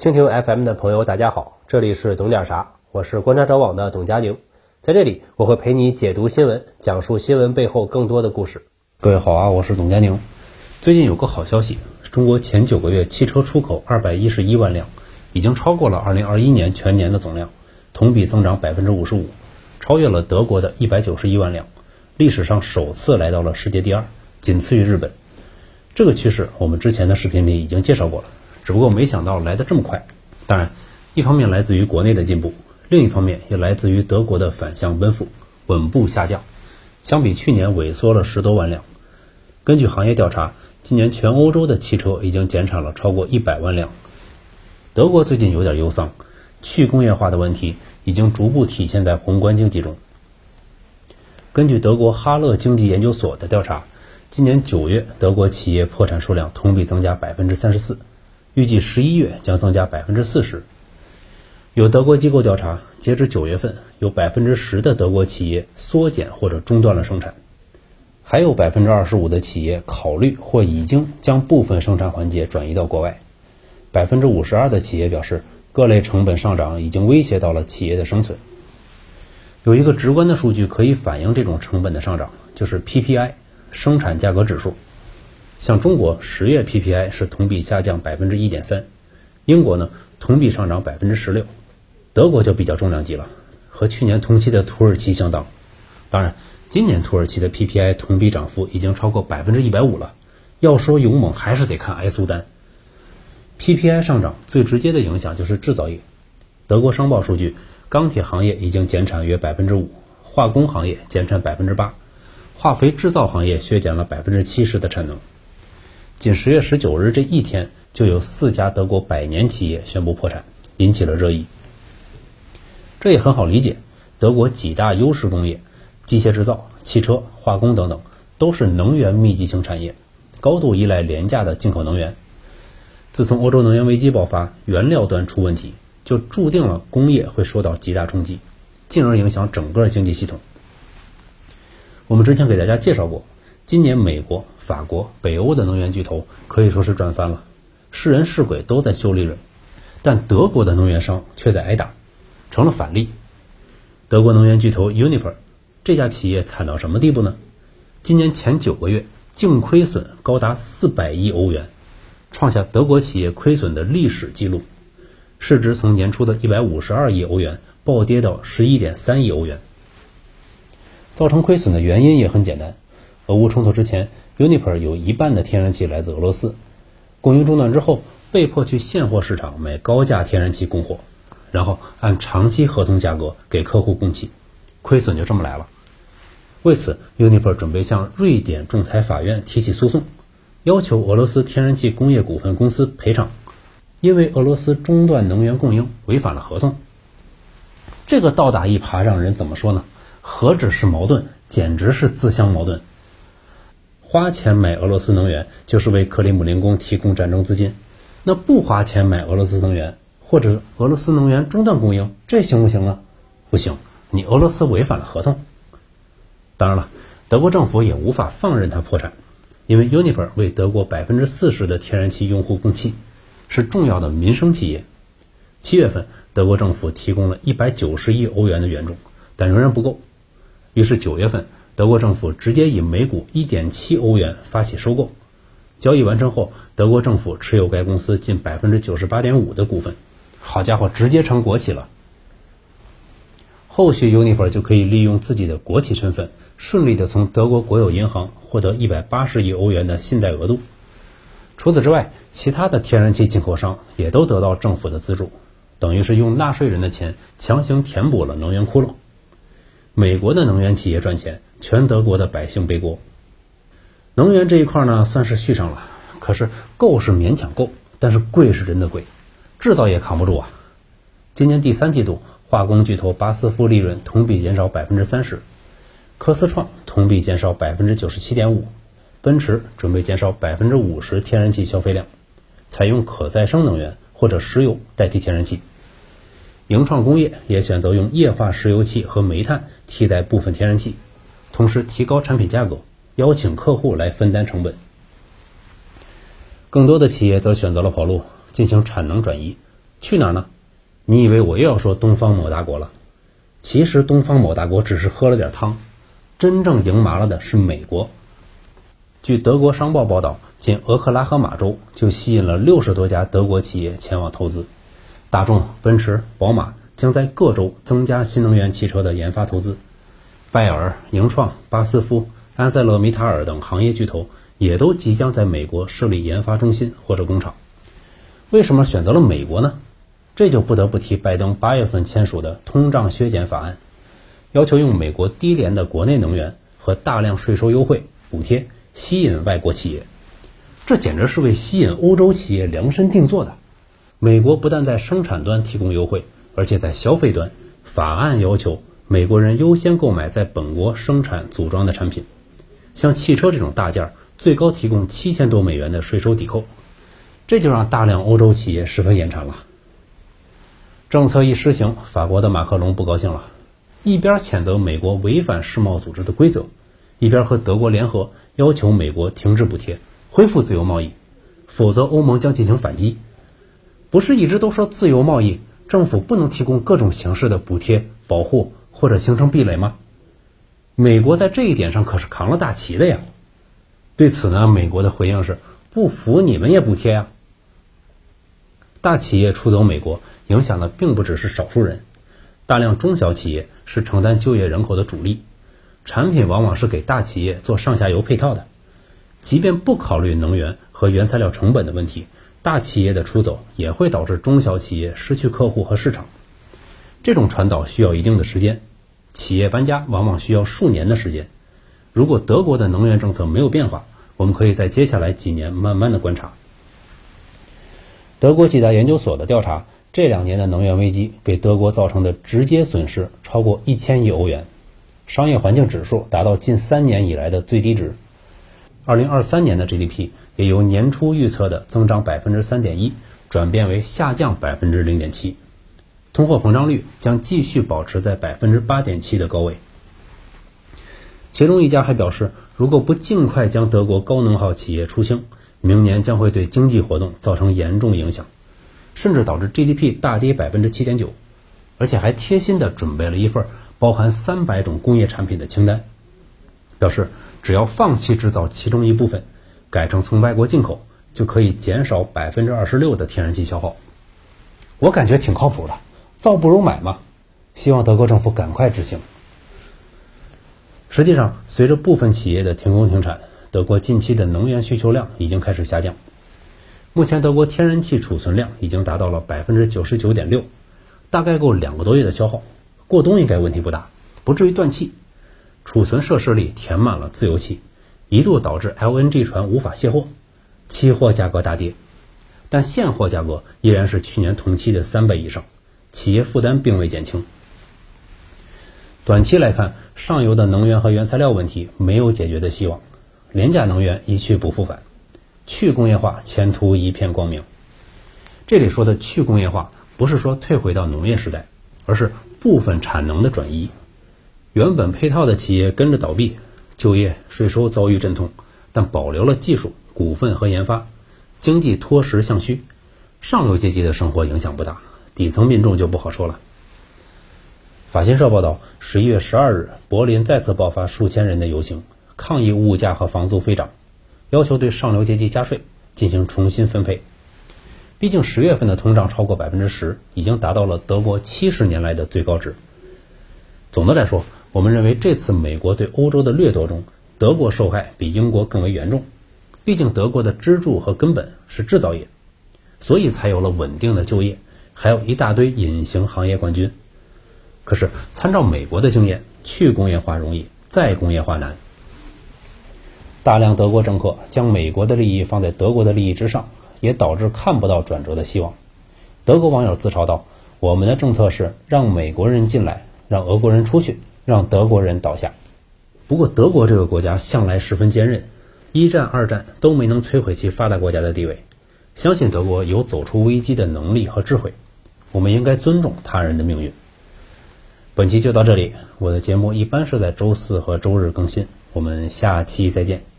蜻蜓 FM 的朋友，大家好，这里是懂点啥，我是观察者网的董佳宁，在这里我会陪你解读新闻，讲述新闻背后更多的故事。各位好啊，我是董佳宁。最近有个好消息，中国前九个月汽车出口二百一十一万辆，已经超过了二零二一年全年的总量，同比增长百分之五十五，超越了德国的一百九十一万辆，历史上首次来到了世界第二，仅次于日本。这个趋势我们之前的视频里已经介绍过了。只不过没想到来得这么快，当然，一方面来自于国内的进步，另一方面也来自于德国的反向奔赴，稳步下降，相比去年萎缩了十多万辆。根据行业调查，今年全欧洲的汽车已经减产了超过一百万辆。德国最近有点忧桑，去工业化的问题已经逐步体现在宏观经济中。根据德国哈勒经济研究所的调查，今年九月德国企业破产数量同比增加百分之三十四。预计十一月将增加百分之四十。有德国机构调查，截至九月份，有百分之十的德国企业缩减或者中断了生产，还有百分之二十五的企业考虑或已经将部分生产环节转移到国外。百分之五十二的企业表示，各类成本上涨已经威胁到了企业的生存。有一个直观的数据可以反映这种成本的上涨，就是 PPI 生产价格指数。像中国十月 PPI 是同比下降百分之一点三，英国呢同比上涨百分之十六，德国就比较重量级了，和去年同期的土耳其相当。当然，今年土耳其的 PPI 同比涨幅已经超过百分之一百五了。要说勇猛，还是得看埃苏丹。PPI 上涨最直接的影响就是制造业。德国商报数据，钢铁行业已经减产约百分之五，化工行业减产百分之八，化肥制造行业削减了百分之七十的产能。仅十月十九日这一天，就有四家德国百年企业宣布破产，引起了热议。这也很好理解，德国几大优势工业，机械制造、汽车、化工等等，都是能源密集型产业，高度依赖廉价的进口能源。自从欧洲能源危机爆发，原料端出问题，就注定了工业会受到极大冲击，进而影响整个经济系统。我们之前给大家介绍过。今年，美国、法国、北欧的能源巨头可以说是赚翻了，是人是鬼都在修利润，但德国的能源商却在挨打，成了反例。德国能源巨头 Uniper 这家企业惨到什么地步呢？今年前九个月净亏损高达四百亿欧元，创下德国企业亏损的历史记录，市值从年初的一百五十二亿欧元暴跌到十一点三亿欧元。造成亏损的原因也很简单。俄乌冲突之前，Uniper 有一半的天然气来自俄罗斯，供应中断之后，被迫去现货市场买高价天然气供货，然后按长期合同价格给客户供气，亏损就这么来了。为此，Uniper 准备向瑞典仲裁法院提起诉讼，要求俄罗斯天然气工业股份公司赔偿，因为俄罗斯中断能源供应违反了合同。这个倒打一耙，让人怎么说呢？何止是矛盾，简直是自相矛盾。花钱买俄罗斯能源，就是为克里姆林宫提供战争资金。那不花钱买俄罗斯能源，或者俄罗斯能源中断供应，这行不行呢？不行，你俄罗斯违反了合同。当然了，德国政府也无法放任它破产，因为 Uniper 为德国百分之四十的天然气用户供气，是重要的民生企业。七月份，德国政府提供了一百九十亿欧元的援助，但仍然不够。于是九月份。德国政府直接以每股一点七欧元发起收购，交易完成后，德国政府持有该公司近百分之九十八点五的股份。好家伙，直接成国企了。后续 Uniper 就可以利用自己的国企身份，顺利的从德国国有银行获得一百八十亿欧元的信贷额度。除此之外，其他的天然气进口商也都得到政府的资助，等于是用纳税人的钱强行填补了能源窟窿。美国的能源企业赚钱。全德国的百姓背锅，能源这一块呢算是续上了，可是够是勉强够，但是贵是真的贵，制造业扛不住啊。今年第三季度，化工巨头巴斯夫利润同比减少百分之三十，科斯创同比减少百分之九十七点五，奔驰准备减少百分之五十天然气消费量，采用可再生能源或者石油代替天然气。盈创工业也选择用液化石油气和煤炭替代部分天然气。同时提高产品价格，邀请客户来分担成本。更多的企业则选择了跑路，进行产能转移，去哪儿呢？你以为我又要说东方某大国了？其实东方某大国只是喝了点汤，真正赢麻了的是美国。据德国商报报道，仅俄克拉荷马州就吸引了六十多家德国企业前往投资，大众、奔驰、宝马将在各州增加新能源汽车的研发投资，拜耳、盈创、巴斯夫、安塞勒米塔尔等行业巨头也都即将在美国设立研发中心或者工厂。为什么选择了美国呢？这就不得不提拜登八月份签署的通胀削减法案，要求用美国低廉的国内能源和大量税收优惠补贴吸引外国企业，这简直是为吸引欧洲企业量身定做的。美国不但在生产端提供优惠，而且在消费端，法案要求美国人优先购买在本国生产组装的产品，像汽车这种大件，最高提供七千多美元的税收抵扣，这就让大量欧洲企业十分眼馋了。政策一施行，法国的马克龙不高兴了，一边谴责美国违反世贸组织的规则，一边和德国联合要求美国停止补贴，恢复自由贸易，否则欧盟将进行反击。不是一直都说自由贸易，政府不能提供各种形式的补贴、保护或者形成壁垒吗？美国在这一点上可是扛了大旗的呀。对此呢，美国的回应是不服你们也补贴呀。大企业出走美国，影响的并不只是少数人，大量中小企业是承担就业人口的主力，产品往往是给大企业做上下游配套的。即便不考虑能源和原材料成本的问题，大企业的出走也会导致中小企业失去客户和市场。这种传导需要一定的时间，企业搬家往往需要数年的时间。如果德国的能源政策没有变化，我们可以在接下来几年慢慢的观察。德国几大研究所的调查，这两年的能源危机给德国造成的直接损失超过一千亿欧元，商业环境指数达到近三年以来的最低值。二零二三年的 GDP 也由年初预测的增长百分之三点一，转变为下降百分之零点七，通货膨胀率将继续保持在百分之八点七的高位。其中一家还表示，如果不尽快将德国高能耗企业出清，明年将会对经济活动造成严重影响，甚至导致 GDP 大跌百分之七点九，而且还贴心的准备了一份包含三百种工业产品的清单，表示只要放弃制造其中一部分，改成从外国进口，就可以减少百分之二十六的天然气消耗。我感觉挺靠谱的，造不如买嘛。希望德国政府赶快执行。实际上，随着部分企业的停工停产。德国近期的能源需求量已经开始下降，目前德国天然气储存量已经达到了百分之九十九点六，大概够两个多月的消耗，过冬应该问题不大，不至于断气。储存设施里填满了自由气，一度导致 LNG 船无法卸货，期货价格大跌，但现货价格依然是去年同期的三倍以上，企业负担并未减轻。短期来看，上游的能源和原材料问题没有解决的希望。廉价能源一去不复返，去工业化前途一片光明。这里说的去工业化，不是说退回到农业时代，而是部分产能的转移。原本配套的企业跟着倒闭，就业税收遭遇阵痛，但保留了技术、股份和研发，经济脱实向虚。上流阶级的生活影响不大，底层民众就不好说了。法新社报道，十一月十二日，柏林再次爆发数千人的游行。抗议物价和房租飞涨，要求对上流阶级加税进行重新分配。毕竟十月份的通胀超过百分之十，已经达到了德国七十年来的最高值。总的来说，我们认为这次美国对欧洲的掠夺中，德国受害比英国更为严重。毕竟德国的支柱和根本是制造业，所以才有了稳定的就业，还有一大堆隐形行业冠军。可是参照美国的经验，去工业化容易，再工业化难。大量德国政客将美国的利益放在德国的利益之上，也导致看不到转折的希望。德国网友自嘲道：“我们的政策是让美国人进来，让俄国人出去，让德国人倒下。”不过，德国这个国家向来十分坚韧，一战、二战都没能摧毁其发达国家的地位。相信德国有走出危机的能力和智慧。我们应该尊重他人的命运。本期就到这里，我的节目一般是在周四和周日更新。我们下期再见。